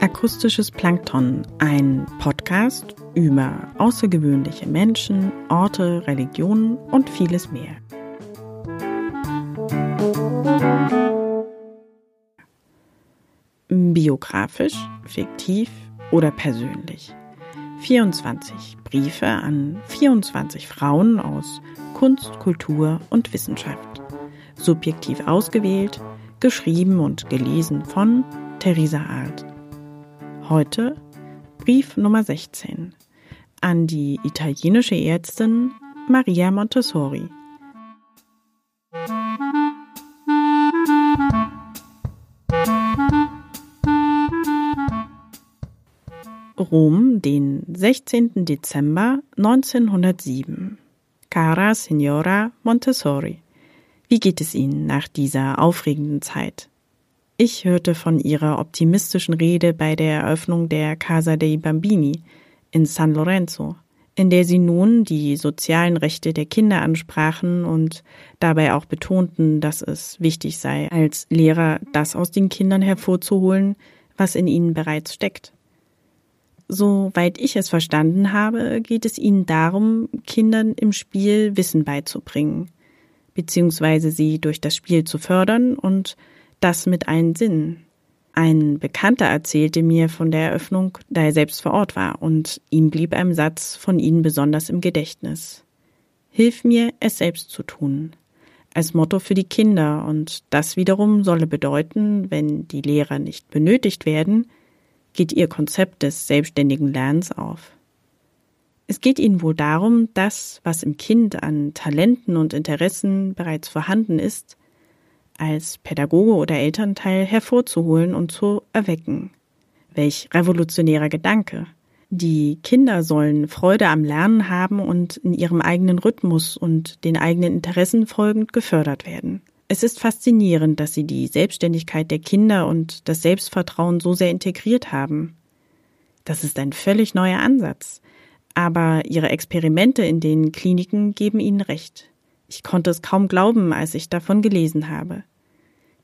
Akustisches Plankton, ein Podcast über außergewöhnliche Menschen, Orte, Religionen und vieles mehr. Biografisch, fiktiv oder persönlich. 24 Briefe an 24 Frauen aus Kunst, Kultur und Wissenschaft. Subjektiv ausgewählt, geschrieben und gelesen von Theresa Alt. Heute Brief Nummer 16 an die italienische Ärztin Maria Montessori. Rom, den 16. Dezember 1907. Cara Signora Montessori. Wie geht es Ihnen nach dieser aufregenden Zeit? Ich hörte von ihrer optimistischen Rede bei der Eröffnung der Casa dei Bambini in San Lorenzo, in der sie nun die sozialen Rechte der Kinder ansprachen und dabei auch betonten, dass es wichtig sei, als Lehrer das aus den Kindern hervorzuholen, was in ihnen bereits steckt. Soweit ich es verstanden habe, geht es ihnen darum, Kindern im Spiel Wissen beizubringen, beziehungsweise sie durch das Spiel zu fördern und das mit allen Sinnen. Ein Bekannter erzählte mir von der Eröffnung, da er selbst vor Ort war, und ihm blieb ein Satz von ihnen besonders im Gedächtnis. Hilf mir, es selbst zu tun. Als Motto für die Kinder, und das wiederum solle bedeuten, wenn die Lehrer nicht benötigt werden, geht ihr Konzept des selbstständigen Lernens auf. Es geht ihnen wohl darum, das, was im Kind an Talenten und Interessen bereits vorhanden ist, als Pädagoge oder Elternteil hervorzuholen und zu erwecken. Welch revolutionärer Gedanke. Die Kinder sollen Freude am Lernen haben und in ihrem eigenen Rhythmus und den eigenen Interessen folgend gefördert werden. Es ist faszinierend, dass sie die Selbstständigkeit der Kinder und das Selbstvertrauen so sehr integriert haben. Das ist ein völlig neuer Ansatz. Aber ihre Experimente in den Kliniken geben ihnen recht. Ich konnte es kaum glauben, als ich davon gelesen habe.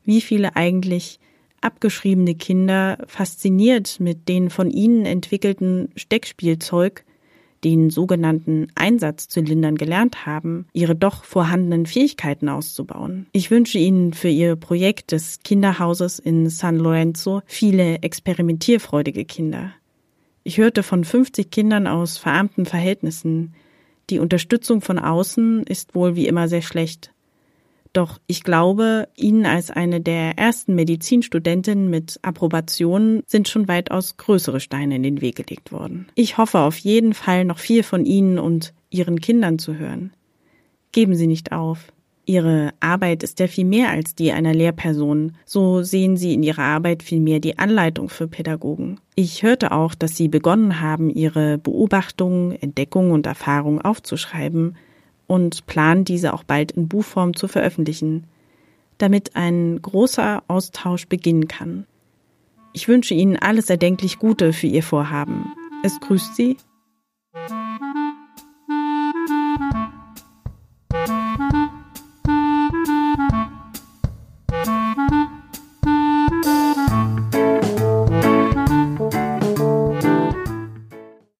Wie viele eigentlich abgeschriebene Kinder fasziniert mit den von ihnen entwickelten Steckspielzeug, den sogenannten Einsatzzylindern gelernt haben, ihre doch vorhandenen Fähigkeiten auszubauen. Ich wünsche Ihnen für Ihr Projekt des Kinderhauses in San Lorenzo viele experimentierfreudige Kinder. Ich hörte von 50 Kindern aus verarmten Verhältnissen, die Unterstützung von außen ist wohl wie immer sehr schlecht. Doch ich glaube, Ihnen als eine der ersten Medizinstudentinnen mit Approbation sind schon weitaus größere Steine in den Weg gelegt worden. Ich hoffe auf jeden Fall noch viel von Ihnen und Ihren Kindern zu hören. Geben Sie nicht auf. Ihre Arbeit ist ja viel mehr als die einer Lehrperson. So sehen Sie in Ihrer Arbeit viel mehr die Anleitung für Pädagogen. Ich hörte auch, dass Sie begonnen haben, Ihre Beobachtungen, Entdeckungen und Erfahrungen aufzuschreiben und planen, diese auch bald in Buchform zu veröffentlichen, damit ein großer Austausch beginnen kann. Ich wünsche Ihnen alles erdenklich Gute für Ihr Vorhaben. Es grüßt Sie